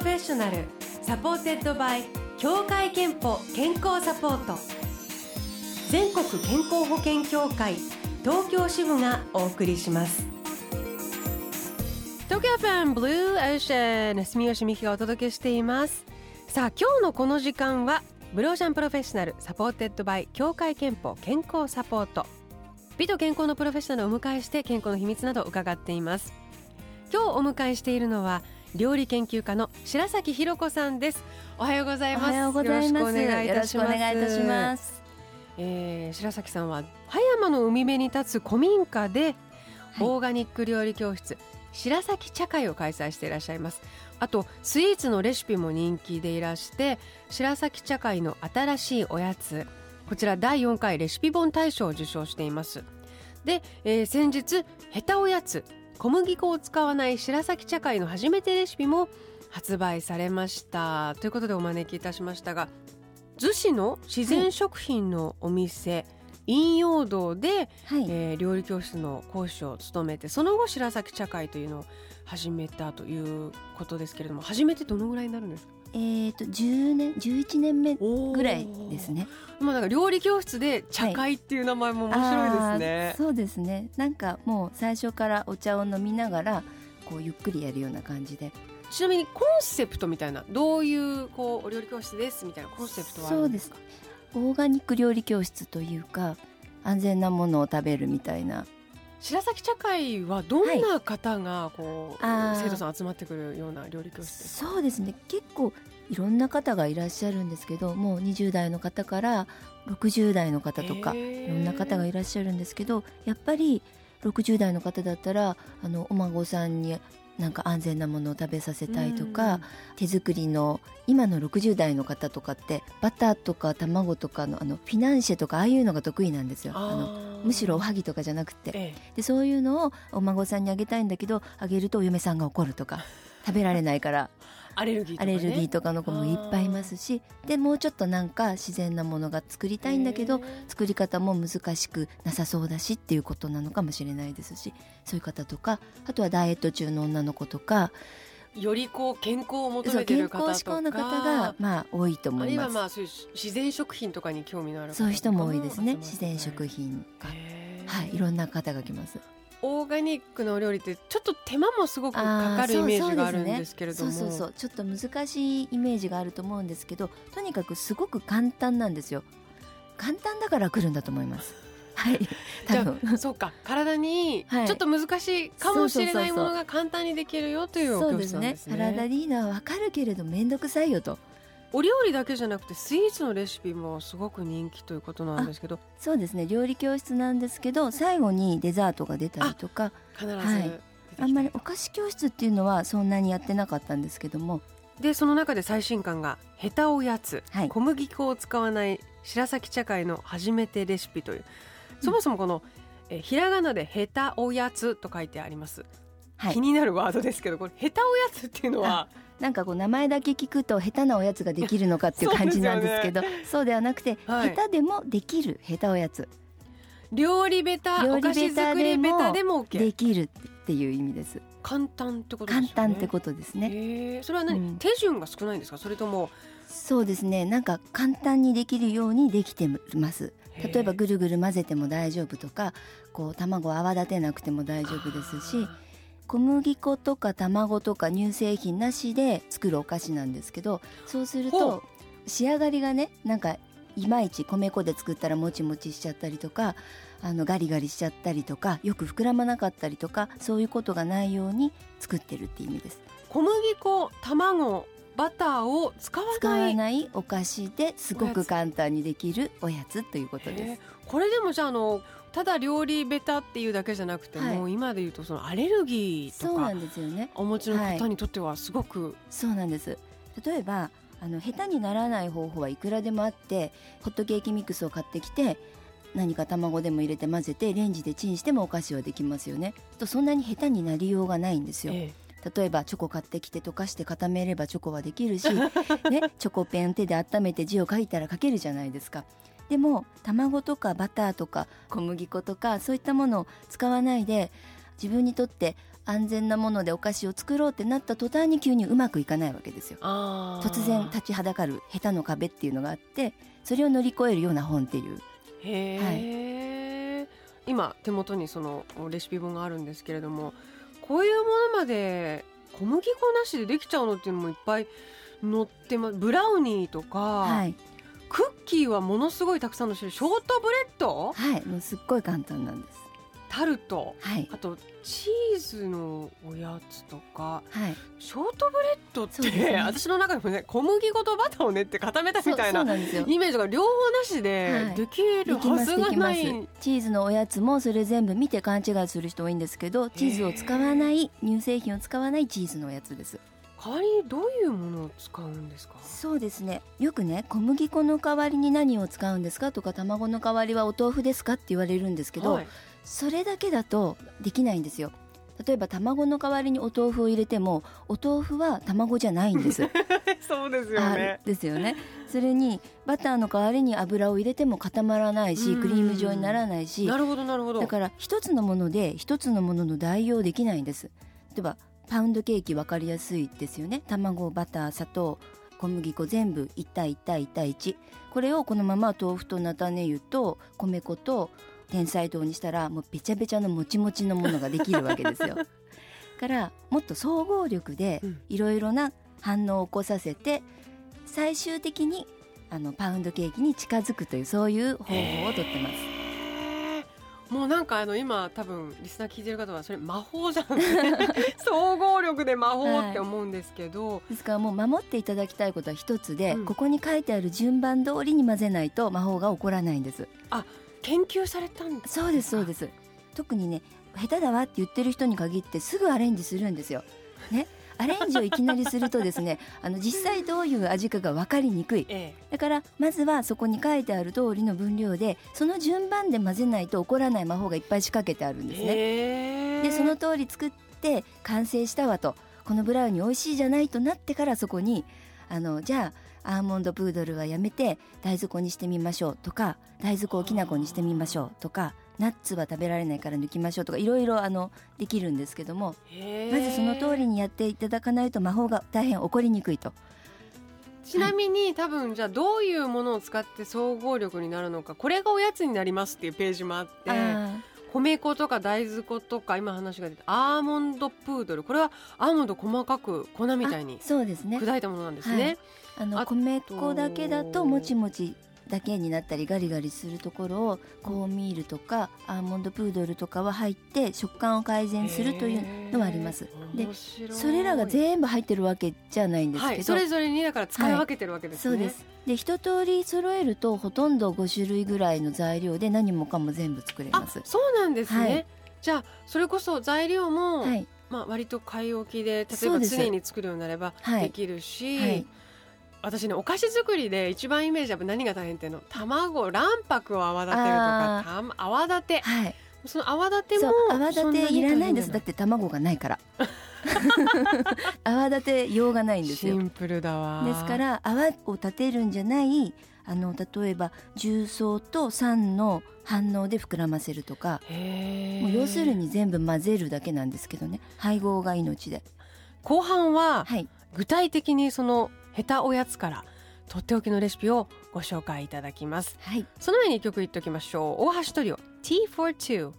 ロフェッショナル supported by 協会けんぽ健康サポート。全国健康保険協会東京支部がお送りします。東京 FMブルーオーシャン住吉美紀がお届けしています。さあ今日のこの時間はブルーオーシャンプロフェッショナル supported by 協会けんぽ健康サポート。美と健康のプロフェッショナルをお迎えして健康の秘密などを伺っています。今日お迎えしているのは料理研究家の白崎ひろ子さんです。おはようございます。よろしくお願いいたします。よろしくお願いいたします。えー、白崎さんは葉山の海辺に立つ古民家で、はい。オーガニック料理教室白崎茶会を開催していらっしゃいます。あとスイーツのレシピも人気でいらして白崎茶会の新しいおやつこちら第4回レシピ本大賞を受賞しています。で、えー先日ヘタおやつ小麦粉を使わない白崎茶会の初めてレシピも発売されました。ということでお招きいたしましたが逗子の自然食品のお店、陰陽道で、はい、えー料理教室の講師を務めてその後白崎茶会というのを始めたということですけれども始めてどのぐらいになるんですか？えっ、と10年11年目ぐらいですね。まあなんか料理教室で茶会っていう名前も面白いですあねー、そうですね。なんかもう最初からお茶を飲みながらこうゆっくりやるような感じで。ちなみにコンセプトみたいなどういうこうお料理教室ですみたいなコンセプトはあるんですか？オーガニック料理教室というか安全なものを食べるみたいな白崎茶会はどんな方がこう、あー。生徒さん集まってくるような料理教室ですか？そうですね。結構いろんな方がいらっしゃるんですけどもう20代の方から60代の方とかいろんな方がいらっしゃるんですけどやっぱり60代の方だったらあのお孫さんになんか安全なものを食べさせたいとか、手作りの今の60代の方とかってバターとか卵とかのあのフィナンシェとかああいうのが得意なんですよ。あのむしろおはぎとかじゃなくて。え。でそういうのをお孫さんにあげたいんだけどあげるとお嫁さんが怒るとか食べられないからえアレルギーとか、アね、レルギーとかの子もいっぱいいますしでもうちょっとなんか自然なものが作りたいんだけど作り方も難しくなさそうだしっていうことなのかもしれないですしそういう方とかあとはダイエット中の女の子とかよりこう健康を求めてる方とか。康志向の方がまあ多いと思いいます。はまあそういう自然食品とかに興味のある方そういう人も多いですね。自然食品がはいいろんな方が来ます。オーガニックのお料理ってちょっと手間もすごくかかるイメージがあるんですけれども。そうそうそう。ちょっと難しいイメージがあると思うんですけどとにかくすごく簡単なんですよ。簡単だから来るんだと思います。はい。じゃあそうか。体にはい。ちょっと難しいかもしれないそうそうそうそうものが簡単にできるよというお教そうですね。室なんですね体にいいのはわかるけれど面倒くさいよとお料理だけじゃなくてスイーツのレシピもすごく人気ということなんですけど。そうですね。料理教室なんですけど最後にデザートが出たりとか。必ずはい。あんまりお菓子教室っていうのはそんなにやってなかったんですけども。でその中で最新刊が「ヘタおやつ、はい。小麦粉を使わない白崎茶会の初めてレシピ」という。そもそもこの、えひらがなで「ヘタおやつ」と書いてあります、はい。気になるワードですけどこれ「ヘタおやつ」っていうのはなんかこう名前だけ聞くと下手なおやつができるのかっていう感じなんですけどそうではなくて、はい。下手でもできる下手おやつ。料理ベタ料理ベタでもでも OK できるっていう意味です。簡単ってことですよね。簡単ってことですね。へー。それは何、うん。手順が少ないんですか？それとも。そうですね。なんか簡単にできるようにできてます。例えばぐるぐる混ぜても大丈夫とかこう卵を泡立てなくても大丈夫ですし小麦粉とか卵とか乳製品なしで作るお菓子なんですけどそうするほと仕上がりがねなんかいまいち米粉で作ったらもちもちしちゃったりとかあのガリガリしちゃったりとかよく膨らまなかったりとかそういうことがないように作ってるって意味です。小麦粉卵バターを使わないお菓子ですごく簡単にできるおやつということです。これでもじゃああのただ料理ベタっていうだけじゃなくて、はい。もう今で言うとそのアレルギーとかそうなんですよね。お持ちの方にとってはすごく、そうなんです。例えばあの下手にならない方法はいくらでもあってホットケーキミックスを買ってきて何か卵でも入れて混ぜてレンジでチンしてもお菓子はできますよね。とそんなに下手になりようがないんですよ。え。例えばチョコ買ってきて溶かして固めればチョコはできるし、ね、チョコペン手で温めて字を書いたら書けるじゃないですかでも卵とかバターとか小麦粉とかそういったものを使わないで自分にとって安全なものでお菓子を作ろうってなった途端に急にうまくいかないわけですよ。突然立ちはだかる下手の壁っていうのがあってそれを乗り越えるような本っていう。へえ、はい、今手元にそのレシピ本があるんですけれどもこういうものまで小麦粉なしでできちゃうのっていうのもいっぱい載ってますブラウニーとか、はい、キーはものすごいたくさんの種類。ショートブレッド？はいもうすっごい簡単なんです。タルト、はい、あとチーズのおやつとか、はい、ショートブレッドって、ね、私の中でもね小麦粉とバターを練って固めたみたいなイメージが両方なしでできるはずがない、はい、チーズのおやつもそれ全部見て勘違いする人多いんですけどチーズを使わない乳製品を使わないチーズのおやつです代わりにどういうものを使うんですか？そうですね。よくね小麦粉の代わりに何を使うんですかとか卵の代わりはお豆腐ですかって言われるんですけど、はい、それだけだとできないんですよ。例えば卵の代わりにお豆腐を入れてもお豆腐は卵じゃないんです。そうですよね。ですよね。それにバターの代わりに油を入れても固まらないしクリーム状にならないし。なるほどなるほど。だから一つのもので一つのものの代用できないんです。例えばパウンドケーキ分かりやすいですよね卵バター砂糖小麦粉全部1対1対1対1これをこのまま豆腐と菜種油と米粉と天才糖にしたらもうべちゃべちゃのもちもちのものができるわけですよ。からもっと総合力でいろいろな反応を起こさせて最終的にあのパウンドケーキに近づくというそういう方法をとってます。もうなんかあの今多分リスナー聞いてる方はそれ魔法じゃん。総合力で魔法って思うんですけど、はい、ですからもう守っていただきたいことは一つで、うん、ここに書いてある順番通りに混ぜないと魔法が起こらないんです。あ研究されたんですそうですそうです。特にね下手だわって言ってる人に限ってすぐアレンジするんですよ。ね？アレンジをいきなりするとですね あの実際どういう味かが分かりにくい、ええ、だからまずはそこに書いてある通りの分量でその順番で混ぜないと起こらない魔法がいっぱい仕掛けてあるんですね。でその通り作って完成したわと。このブラウニー美味しいじゃないとなってからそこにあのじゃあアーモンドプードルはやめて大豆粉にしてみましょうとか大豆粉をきな粉にしてみましょうとかナッツは食べられないから抜きましょうとかいろいろあのできるんですけどもまずその通りにやっていただかないと魔法が大変起こりにくいと。ちなみに、はい、多分じゃあどういうものを使って総合力になるのかこれがおやつになりますっていうページもあって米粉とか大豆粉とか今話が出たアーモンドプードル。これはアーモンド細かく粉みたいに砕いたものなんですね。あの米粉だけだともちもちだけになったりガリガリするところをコーンミールとかアーモンドプードルとかは入って食感を改善するというのはあります。でそれらが全部入ってるわけじゃないんですけど、はい、それぞれにだから使い分けてるわけですね。はい、そうですで一通り揃えるとほとんど5種類ぐらいの材料で何もかも全部作れます。そうなんですね、はい、じゃあそれこそ材料も、はいまあ、割と買い置きで例えば常に作るようになればできるし。私ねお菓子作りで一番イメージは何が大変っていうの。卵卵白を泡立てるとか泡立て、はい、その泡立ても泡立ていらないんですだって卵がないから。泡立て用がないんですよ。シンプルだわ。ですから泡を立てるんじゃないあの例えば重曹と酸の反応で膨らませるとか。もう要するに全部混ぜるだけなんですけどね。配合が命で。後半は、はい、具体的にその下手おやつからとっておきのレシピをご紹介いただきます、はい、その前に一曲言っておきましょう。大橋トリオ。T42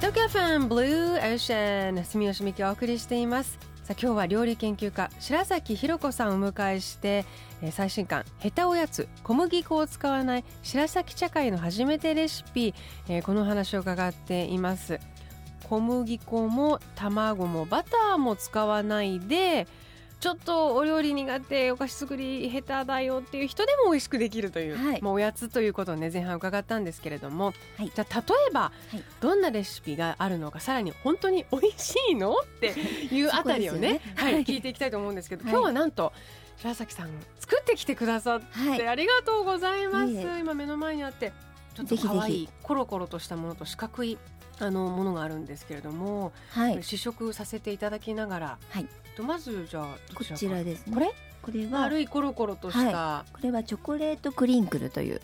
東京ファンブルーエーシャン住吉美希お送りしていますさ今日は料理研究家白崎ひ子さんをお迎えして、え、最新刊「へたおやつ小麦粉を使わない白崎茶会の初めてレシピ」え、この話を伺っています。小麦粉も卵もバターも使わないでちょっとお料理苦手お菓子作り下手だよっていう人でも美味しくできるという、はい、まあ、おやつということをね前半伺ったんですけれども、はい、じゃあ例えば、はい、どんなレシピがあるのかさらに本当に美味しいのっていうあたりをねね、はい、聞いていきたいと思うんですけど、今日はなんと白崎さん作ってきてくださってありがとうございます、今目の前にあってちょっと可愛いコロコロとしたものと四角いあのものがあるんですけれども、はい。試食させていただきながら、はい。とまずじゃあどこちらですね。これ？これは丸いコロコロとした。これはチョコレートクリンクルという。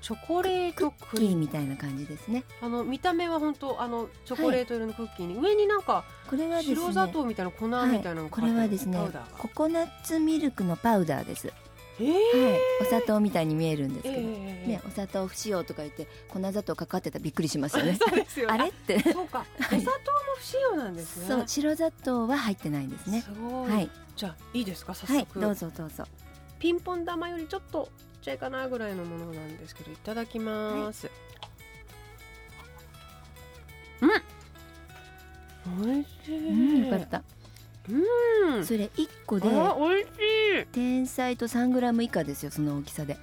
チョコレートクキリーみたいな感じですね。あの見た目は本当あのチョコレート色のクッキーに、上になんかこれはね。白砂糖みたいな粉みたいなのがこかかってるれはですねココナッツミルクのパウダーです、えー。はい、お砂糖みたいに見えるんですけど、えーね、お砂糖不使用とか言って粉砂糖かかってたらびっくりしますよね。そうですよね。あれって。そうか、はい。お砂糖も不使用なんですね。そう白砂糖は入ってないんですね。すごい、はい、じゃあいいですか？早はい、速、どうぞどうぞ。ピンポン玉よりちょっとちっちゃいかなぐらいのものなんですけどいただきます、うん。美味しい。うんよかったうん。それ1個であ美味しい。天才と3グラム以下ですよその大きさで。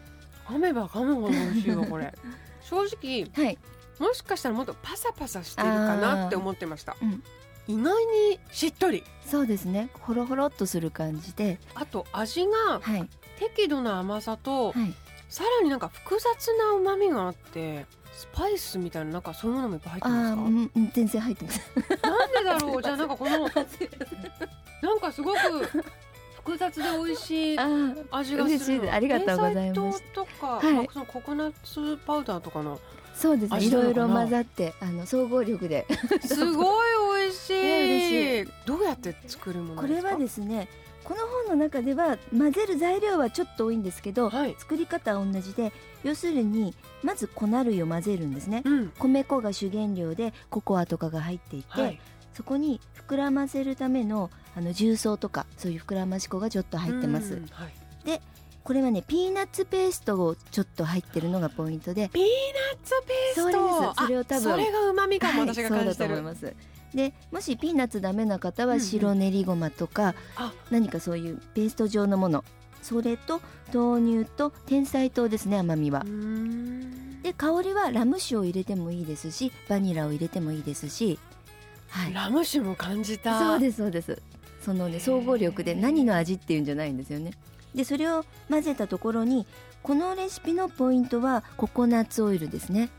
噛めば噛むほど美味しいわこれ。正直はい。もしかしたらもっとパサパサしてるかなって思ってました、うん。意外にしっとり。そうですね。ほろほろっとする感じで。あと味がはい。適度な甘さと、はい。さらになんか複雑な旨味があってスパイスみたいななんかそういうものもいっぱい入ってあますか？ーうんうん全然入ってます。なんでだろう？じゃあなんかこのなんかすごく複雑で美味しいあー味がする。嬉しいです。ありがとうございます。天才糖とか、はい。まあそのココナッツパウダーとかのそうです。ねい味なのかなろいろ混ざってあの総合力で。すごい美味しい。ね嬉どうやって作るものですか？これはですねこの本の中では混ぜる材料はちょっと多いんですけど、はい。作り方は同じで要するにまず粉類を混ぜるんですね。うん。米粉が主原料でココアとかが入っていて、はい。そこに膨らませるためのあの重曹とかそういう膨らまし粉がちょっと入ってます。うん。はい。これはねピーナッツペーストをちょっと入ってるのがポイントで。ピーナッツペースト。そうです。それを多分あそれが旨味かもはい私が感じてそうだとる、思いますでもしピーナッツダメな方うんうん。は白練りごまとか、あ。何かそういうペースト状のもの。それと豆乳と天才糖ですね甘みは。で香りはラム酒を入れてもいいですしバニラを入れてもいいですし。はい。ラム酒も感じた。そうですそうです。そのね総合力で何の味っていうんじゃないんですよね。でそれを混ぜたところにこのレシピのポイントはココナッツオイルですね。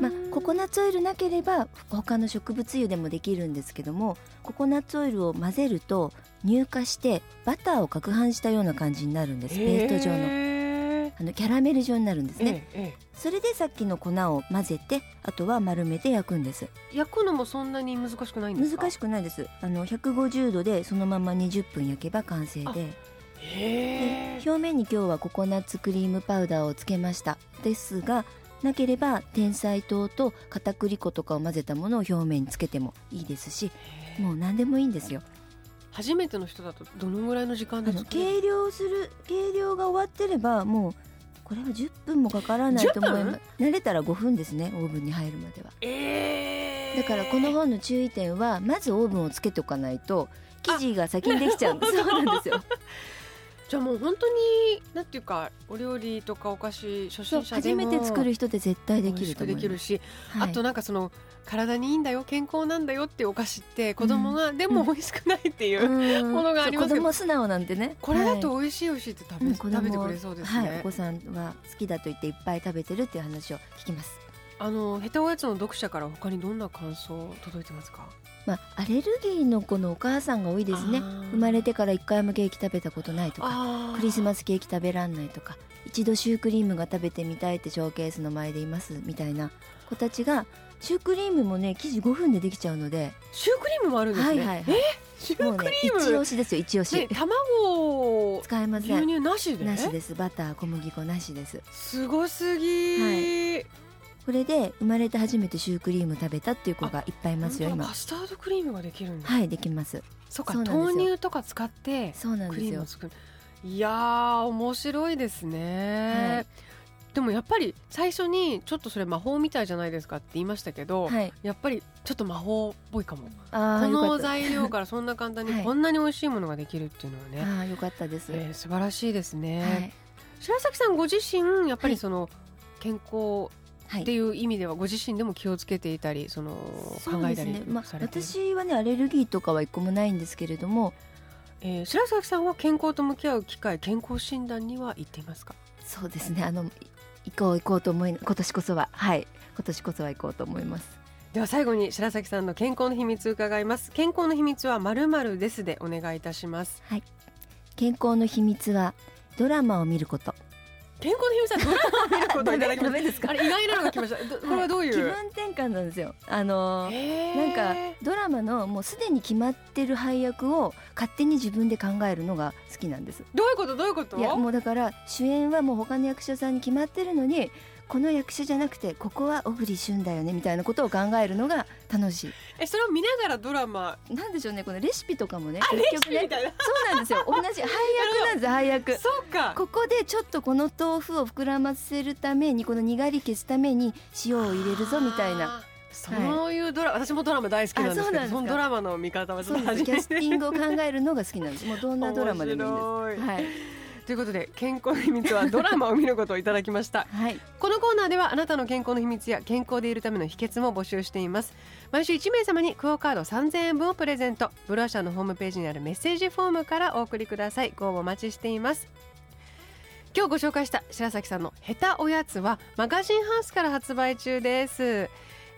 まあ、ココナッツオイルなければ他の植物油でもできるんですけどもココナッツオイルを混ぜると乳化してバターを攪拌したような感じになるんです。ペースト状の。へあのキャラメル状になるんですーね、ええそれでさっきの粉を混ぜてあとは丸めて焼くんです。ええ焼くのもそんなに難しくないんですか？難しくないです。あの150度でそのまま20分焼けば完成で表面に今日はココナッツクリームパウダーをつけました。ですがなければ天才糖と片栗粉とかを混ぜたものを表面につけてもいいですしもう何でもいいんですよ。初めての人だとどのぐらいの時間で作計量する計量が終わってればもうこれは10分もかからないと思います。慣れたら5分ですねオーブンに入るまでは。ええだからこの本の注意点はまずオーブンをつけておかないと生地が先にできちゃうそうなんですよじゃあもう本当になんていうかお料理とかお菓子初心者でも初めて作る人で絶対できるとできるし、はい。あとなんかその体にいいんだよ健康なんだよっていうお菓子って子供が、でも美味しくないっていう、うん。ものがありますけど子供素直なんでね。これだはいと美味しい美味しいって食べ,、うん子供。食べてくれそうですね、はい、お子さんは好きだと言っていっぱい食べてるっていう話を聞きます。あの下手おやつの読者から他にどんな感想届いてますか？まあアレルギーの子のお母さんが多いですね。生まれてから一回もケーキ食べたことないとかクリスマスケーキ食べらんないとか一度シュークリームが食べてみたいってショーケースの前でいますみたいな子たちがシュークリームもね生地5分でできちゃうので。シュークリームもあるんですね、はいはいはい。えシュークリーム、押しですよ一押し、ね、卵使えません。牛乳なしで？なしです。バター小麦粉なしです。すごすぎ、はこれで生まれて初めてシュークリーム食べたっていう子がいっぱいいますよ今。カスタードクリームができるんだ、はいできます。そうか豆乳とか使ってそうなんクですよ。リームを作る。いやー面白いですね、はい。でもやっぱり最初にちょっとそれ魔法みたいじゃないですかって言いましたけど、はい。やっぱりちょっと魔法っぽいかも。あこの材料からそんな簡単に はい。こんなに美味しいものができるっていうのはね、ああよかったです、えー素晴らしいですね、はい。白崎さんご自身やっぱはいりその健康はいっていう意味ではご自身でも気をつけていたりその考えたりね。まあされている、私はねアレルギーとかは一個もないんですけれども。えー白崎さんは健康と向き合う機会健康診断には行っていますか？そうですね。あのい行こう行こうと思い今年こそは。はい。今年こそは行こうと思います。では最後に白崎さんの健康の秘密伺います。健康の秘密はまるまるですでお願いいたします。健康の秘密はドラマを見ること健康の秘密はドラマを見ることをいただきました あれ意外なのが来ました。どこれはどういう、気分転換なんですよ。あのなんかドラマのもうすでに決まってる配役を勝手に自分で考えるのが好きなんです。どういうこと？どういうこと？いやもうだから主演はもう他の役者さんに決まってるのにこの役者じゃなくてここは小栗旬だよねみたいなことを考えるのが楽しえそれを見ながらドラマ。いなんでしょうねこのレシピとかもね結局ね。シピみたいな。そうなんですよ。同じ配役なんです配役。そうか。ここでちょっとこの豆腐を膨らませるためにこのにがり消すために塩を入れるぞみたいな。そういうドラマ、私もドラマ大好きなんですけどあそのドラマの見方はちょっとキャスティングを考えるのが好きなんです。もうどんなドラマでもいいんです。はい、ということで健康の秘密はドラマを見ることをいただきました。はい、このコーナーではあなたの健康の秘密や健康でいるための秘訣も募集しています。毎週1名様にクオカード3000円分をプレゼント。ブローシャーのホームページにあるメッセージフォームからお送りください。ご応募お待ちしています。今日ご紹介した白崎さんの下手おやつはマガジンハウスから発売中です、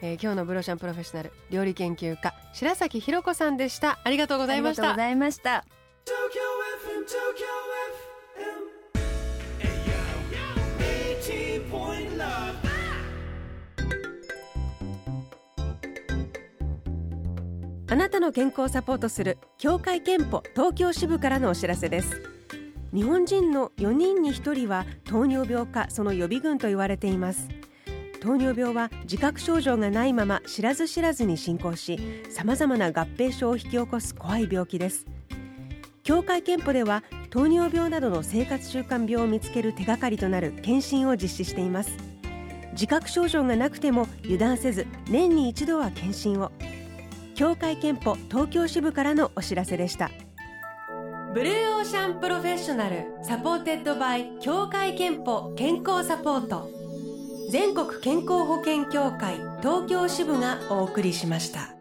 えー今日のブローシャンプロフェッショナル料理研究家白崎ひろ子さんでした。ありがとうございました。ありがとうございました。あなたの健康をサポートする協会憲法東京支部からのお知らせです。日本人の4人に1人は糖尿病かその予備軍と言われています。糖尿病は自覚症状がないまま知らず知らずに進行しさまざまな合併症を引き起こす怖い病気です。協会憲法では糖尿病などの生活習慣病を見つける手がかりとなる検診を実施しています。自覚症状がなくても油断せず年に一度は検診を。協会けんぽ東京支部からのお知らせでした。ブルーオーシャンプロフェッショナル supported by 協会けんぽ健康サポート。全国健康保険協会東京支部がお送りしました。